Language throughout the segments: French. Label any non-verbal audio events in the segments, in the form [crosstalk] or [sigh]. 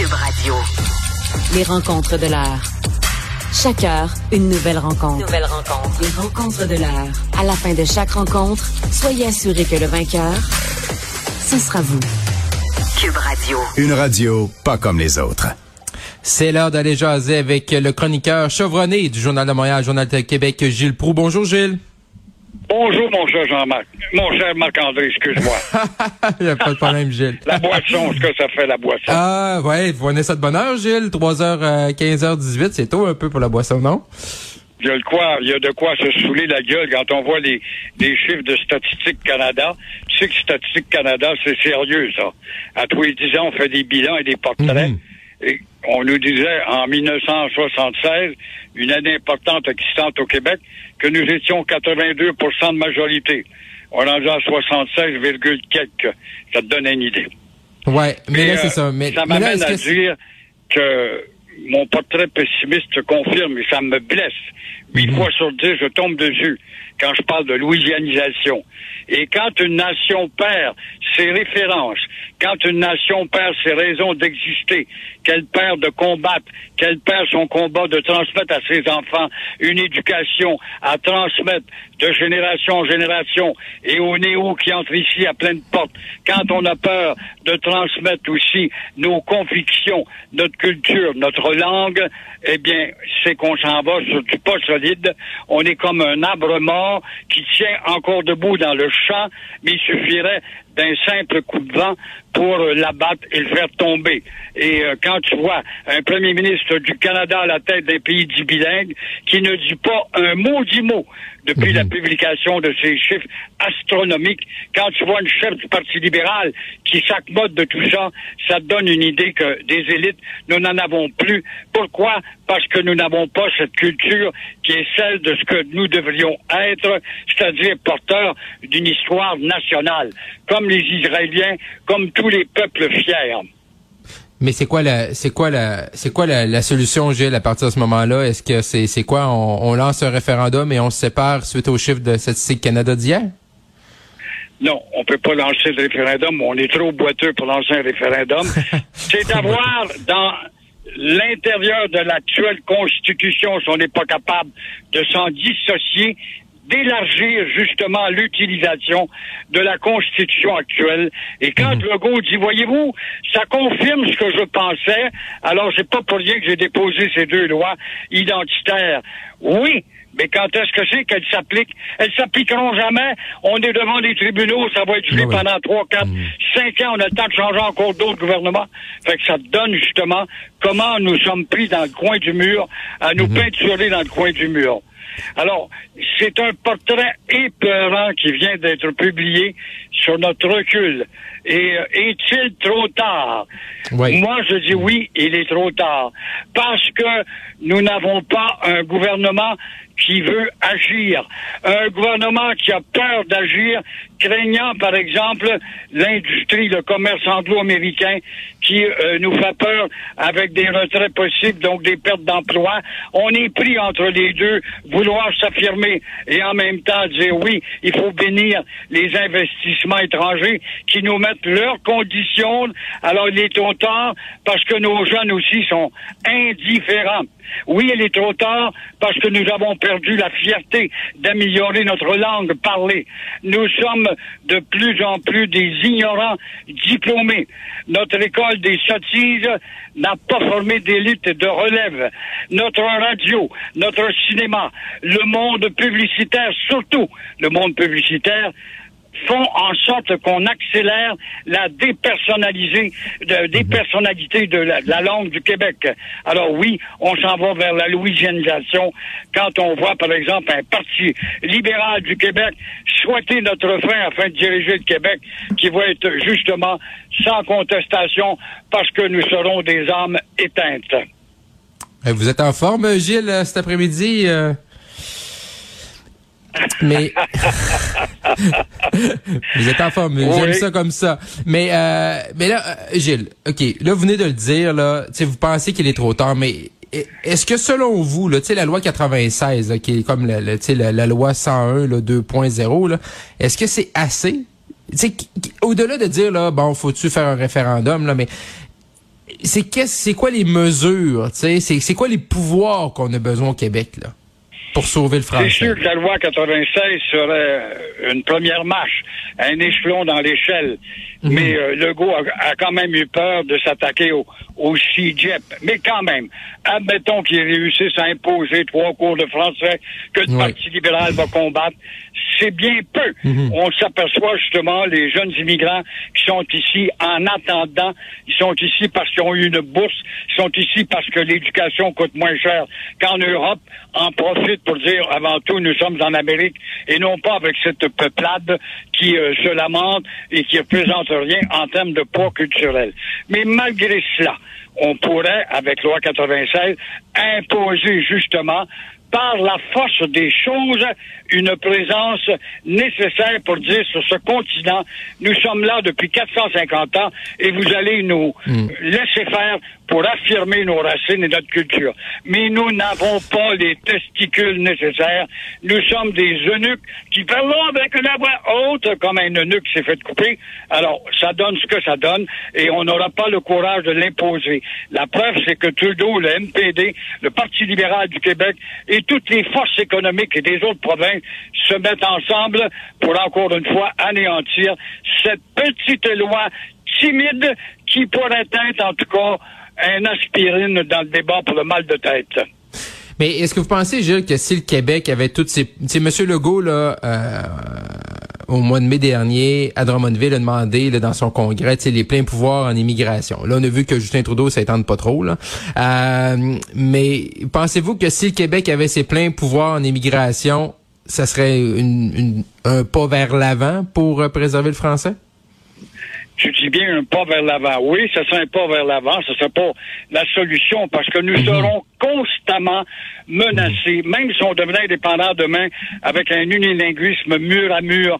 Cube Radio. Les rencontres de l'heure. Chaque heure, une nouvelle rencontre. Nouvelle rencontre. Les rencontres de l'heure. À la fin de chaque rencontre, soyez assurés que le vainqueur, ce sera vous. Cube Radio. Une radio pas comme les autres. C'est l'heure d'aller jaser avec le chroniqueur chevronné du Journal de Montréal, Journal de Québec, Gilles Proux. Bonjour Gilles. Bonjour, mon cher Jean-Marc. Mon cher Marc-André, excuse-moi. [laughs] Il n'y a pas de problème, Gilles. la boisson, ce que ça fait, la boisson. Ah, ouais, vous prenez ça de bonne heure, Gilles? 3h, 15h18, c'est tôt un peu pour la boisson, non? Il y a de quoi, il y a de quoi se saouler la gueule quand on voit les, les chiffres de Statistique Canada. Tu sais que Statistique Canada, c'est sérieux, ça. À tous les 10 ans, on fait des bilans et des portraits. Mhm. Et on nous disait en 1976, une année importante existante au Québec, que nous étions 82% de majorité. On en à 76, quelques. Ça te donne une idée. Ouais, mais là, c'est euh, ça. Mais, ça m'amène à que- dire que mon portrait pessimiste se confirme et ça me blesse. Huit Mhm. fois sur dix, je tombe dessus quand je parle de louisianisation. Et quand une nation perd ses références, quand une nation perd ses raisons d'exister, qu'elle perd de combattre, qu'elle perd son combat de transmettre à ses enfants une éducation à transmettre de génération en génération et aux néo qui entrent ici à pleine porte, quand on a peur de transmettre aussi nos convictions, notre culture, notre langue, eh bien, c'est qu'on s'en va sur du pas solide. On est comme un arbre mort qui tient encore debout dans le champ, mais il suffirait d'un simple coup de vent pour euh, l'abattre et le faire tomber. Et euh, quand tu vois un premier ministre du Canada à la tête d'un pays dit bilingue qui ne dit pas un maudit mot depuis la publication de ces chiffres astronomiques, quand tu vois une chef du Parti libéral qui s'accommode de tout ça, ça te donne une idée que des élites, nous n'en avons plus. Pourquoi? Parce que nous n'avons pas cette culture qui est celle de ce que nous devrions être, c'est-à-dire porteurs d'une histoire nationale, comme les Israéliens, comme tous les peuples fiers. Mais c'est quoi la, c'est quoi la, c'est quoi la, la solution, Gilles, à partir de ce moment-là? Est-ce que c'est, c'est quoi? On, on lance un référendum et on se sépare suite aux chiffres de Statistique Canada d'hier? Non, on peut pas lancer le référendum. On est trop boiteux pour lancer un référendum. [laughs] C'est d'avoir dans l'intérieur de l'actuelle Constitution, si on n'est pas capable de s'en dissocier, d'élargir justement l'utilisation de la Constitution actuelle. Et quand Legault dit, voyez-vous, ça confirme ce que je pensais, alors c'est pas pour rien que j'ai déposé ces deux lois identitaires. Oui, mais quand est-ce que c'est qu'elles s'appliquent? Elles s'appliqueront jamais. On est devant des tribunaux, ça va être Ah oui. pendant trois, quatre, cinq ans. On a le temps de changer encore d'autres gouvernements. Fait que ça donne justement comment nous sommes pris dans le coin du mur, à nous peinturer dans le coin du mur. Alors, c'est un portrait épeurant qui vient d'être publié sur notre recul. Et euh, est-il trop tard? Oui. Moi, je dis oui, il est trop tard. Parce que nous n'avons pas un gouvernement qui veut agir. Un gouvernement qui a peur d'agir, craignant, par exemple, l'industrie, le commerce anglo-américain qui euh, nous fait peur avec des retraits possibles, donc des pertes d'emploi. On est pris entre les deux, vouloir s'affirmer et en même temps dire oui, il faut bénir les investissements étrangers qui nous mettent leurs conditions. Alors il est trop tard parce que nos jeunes aussi sont indifférents. Oui, il est trop tard parce que nous avons perdu la fierté d'améliorer notre langue parlée. Nous sommes de plus en plus des ignorants diplômés. Notre école des sottises n'a pas formé d'élite de relève. Notre radio, notre cinéma, le monde publicitaire, surtout le monde publicitaire, font en sorte qu'on accélère la dépersonnalisée, de, dépersonnalité de la, de la langue du Québec. Alors oui, on s'en va vers la louisianisation quand on voit, par exemple, un parti libéral du Québec souhaiter notre fin afin de diriger le Québec, qui va être justement sans contestation parce que nous serons des âmes éteintes. Euh, Vous êtes en forme, Gilles, cet après-midi? euh? Mais [laughs] vous êtes en forme, j'aime Oui. ça comme ça. Mais euh, mais là, euh, Gilles, ok, là vous venez de le dire là, tu sais, vous pensez qu'il est trop tard, mais e- est-ce que selon vous, là, tu sais, la loi 96, là, qui est comme la, la, loi 101 là, 2.0, là, est-ce que c'est assez? Au-delà de dire là, bon, faut-tu faire un référendum là, mais c'est qu'est-ce, c'est quoi les mesures, tu sais, c'est, c'est quoi les pouvoirs qu'on a besoin au Québec, là, pour sauver le français? C'est sûr que la loi 96 serait une première marche, un échelon dans l'échelle. Mhm. Mais euh, Legault a, a, quand même eu peur de s'attaquer au, au CIGEP. Mais quand même, admettons qu'il réussisse à imposer trois cours de français que le Ouais. Parti libéral va combattre. C'est bien peu. Mhm. On s'aperçoit justement, les jeunes immigrants qui sont ici en attendant, ils sont ici parce qu'ils ont eu une bourse, ils sont ici parce que l'éducation coûte moins cher qu'en Europe, en profite pour dire avant tout, nous sommes en Amérique et non pas avec cette peuplade qui euh, se lamente et qui ne représente rien en termes de poids culturel. Mais malgré cela, on pourrait, avec loi 96, imposer justement par la force des choses une présence nécessaire pour dire sur ce continent, nous sommes là depuis 450 ans et vous allez nous laisser faire pour affirmer nos racines et notre culture. Mais nous n'avons pas les testicules nécessaires. Nous sommes des eunuques qui parlons avec une voix haute comme un eunuque s'est fait couper. Alors, ça donne ce que ça donne et on n'aura pas le courage de l'imposer. La preuve, c'est que Trudeau, le MPD, le Parti libéral du Québec et toutes les forces économiques des autres provinces se mettent ensemble pour encore une fois anéantir cette petite loi timide qui pourrait être en tout cas un aspirine dans le débat pour le mal de tête. Mais est-ce que vous pensez, Gilles, que si le Québec avait toutes ces... Tu sais, M. Legault, là, euh, au mois de mai dernier, à Drummondville, a demandé là, dans son congrès les pleins pouvoirs en immigration. Là, on a vu que Justin Trudeau, ça étende pas trop. Là. Euh, mais pensez-vous que si le Québec avait ses pleins pouvoirs en immigration, ça serait un pas vers l'avant pour euh, préserver le français? Je dis bien un pas vers l'avant. Oui, ce serait un pas vers l'avant, ce serait pas la solution parce que nous serons constamment menacés, même si on devenait indépendant demain avec un unilinguisme mur à mur.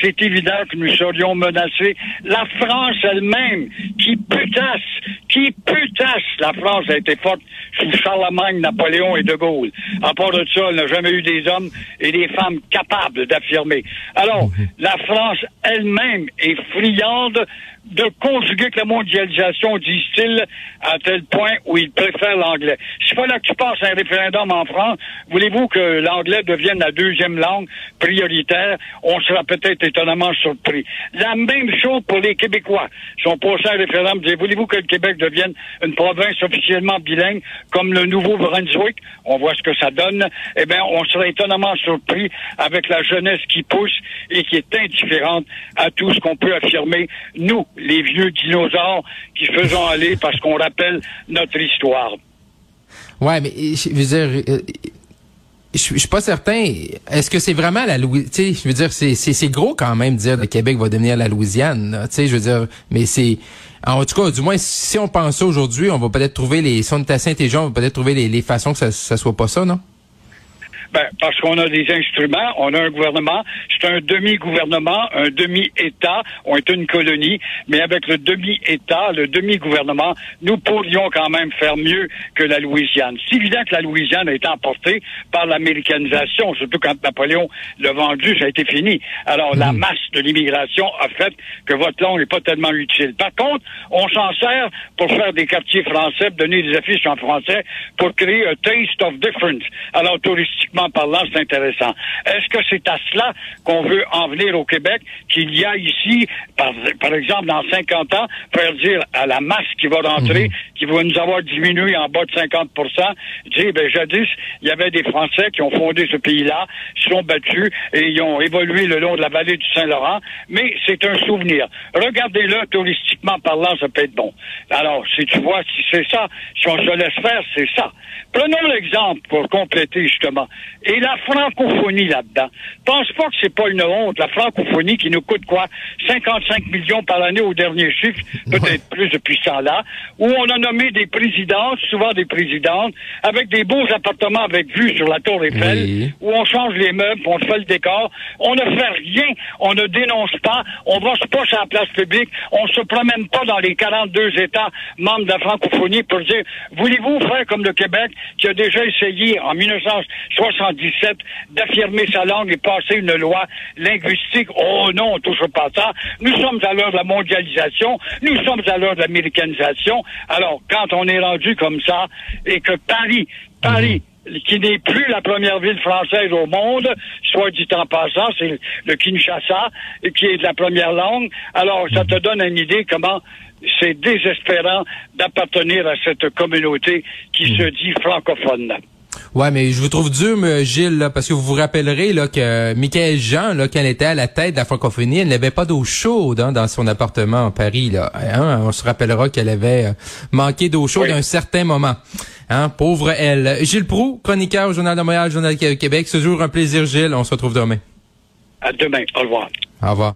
C'est évident que nous serions menacés. La France elle-même, qui putasse, qui putasse, la France a été forte sous Charlemagne, Napoléon et De Gaulle. À part de ça, elle n'a jamais eu des hommes et des femmes capables d'affirmer. Alors, la France elle-même est friande de conjuguer que la mondialisation, disent-ils, à tel point où ils préfèrent l'anglais. S'il fallait que tu passes un référendum en France, voulez-vous que l'anglais devienne la deuxième langue prioritaire? On sera peut-être étonnamment surpris. La même chose pour les Québécois. Si on passait un référendum, voulez-vous que le Québec devienne une province officiellement bilingue comme le Nouveau-Brunswick? On voit ce que ça donne. Eh bien, on serait étonnamment surpris avec la jeunesse qui pousse et qui est indifférente à tout ce qu'on peut affirmer, nous, les vieux dinosaures qui faisons aller parce qu'on rappelle notre histoire. Ouais, mais je veux dire, euh, je suis pas certain. Est-ce que c'est vraiment la Louisiane? Je veux dire, c'est, gros quand même de dire que le Québec va devenir la Louisiane. Tu sais, je veux dire, mais c'est, en tout cas, du moins, si on pense aujourd'hui, on va peut-être trouver les, si on est assez intelligent, on va peut-être trouver les, les façons que ça, ça soit pas ça, non? Ben, parce qu'on a des instruments, on a un gouvernement, c'est un demi-gouvernement, un demi-État, on est une colonie, mais avec le demi-État, le demi-gouvernement, nous pourrions quand même faire mieux que la Louisiane. C'est évident que la Louisiane a été emportée par l'américanisation, surtout quand Napoléon l'a vendu, ça a été fini. Alors, la masse de l'immigration a fait que votre langue n'est pas tellement utile. Par contre, on s'en sert pour faire des quartiers français, donner des affiches en français, pour créer un taste of difference. Alors, touristiquement parlant, c'est intéressant. Est-ce que c'est à cela qu'on veut en venir au Québec, qu'il y a ici, par, par exemple, dans 50 ans, faire dire à la masse qui va rentrer, qui va nous avoir diminué en bas de 50% dire, ben, jadis, il y avait des Français qui ont fondé ce pays-là, se sont battus et ils ont évolué le long de la vallée du Saint-Laurent, mais c'est un souvenir. Regardez-le, touristiquement parlant, ça peut être bon. Alors, si tu vois, si c'est ça, si on se laisse faire, c'est ça. Prenons l'exemple pour compléter, justement. Et la francophonie là-dedans. Pense pas que c'est pas une honte, la francophonie qui nous coûte quoi? 55 millions par année au dernier chiffre, [laughs] peut-être plus depuis ce temps-là, où on a nommé des présidentes, souvent des présidentes, avec des beaux appartements avec vue sur la Tour Eiffel, Oui. où on change les meubles, on fait le décor. On ne fait rien, on ne dénonce pas, on va pas sur la place publique, on se promène pas dans les 42 États membres de la francophonie pour dire, voulez-vous faire comme le Québec, qui a déjà essayé en 1977 d'affirmer sa langue et passer une loi linguistique. Oh non, on touche pas ça. Nous sommes à l'heure de la mondialisation. Nous sommes à l'heure de l'américanisation. Alors, quand on est rendu comme ça et que Paris, Paris, qui n'est plus la première ville française au monde, soit dit en passant, c'est le Kinshasa, qui est de la première langue. Alors, ça te donne une idée comment c'est désespérant d'appartenir à cette communauté qui se dit francophone. Ouais, mais je vous trouve dur, mais Gilles, là, parce que vous vous rappellerez là, que Michael Jean, là, quand elle était à la tête de la francophonie, elle n'avait pas d'eau chaude hein, dans son appartement à Paris. Là. Hein, on se rappellera qu'elle avait euh, manqué d'eau chaude à un certain moment. Hein, pauvre elle. Gilles Proux, chroniqueur au Journal de Montréal, Journal de Québec. Ce jour, un plaisir, Gilles. On se retrouve demain. À demain. Au revoir. Au revoir.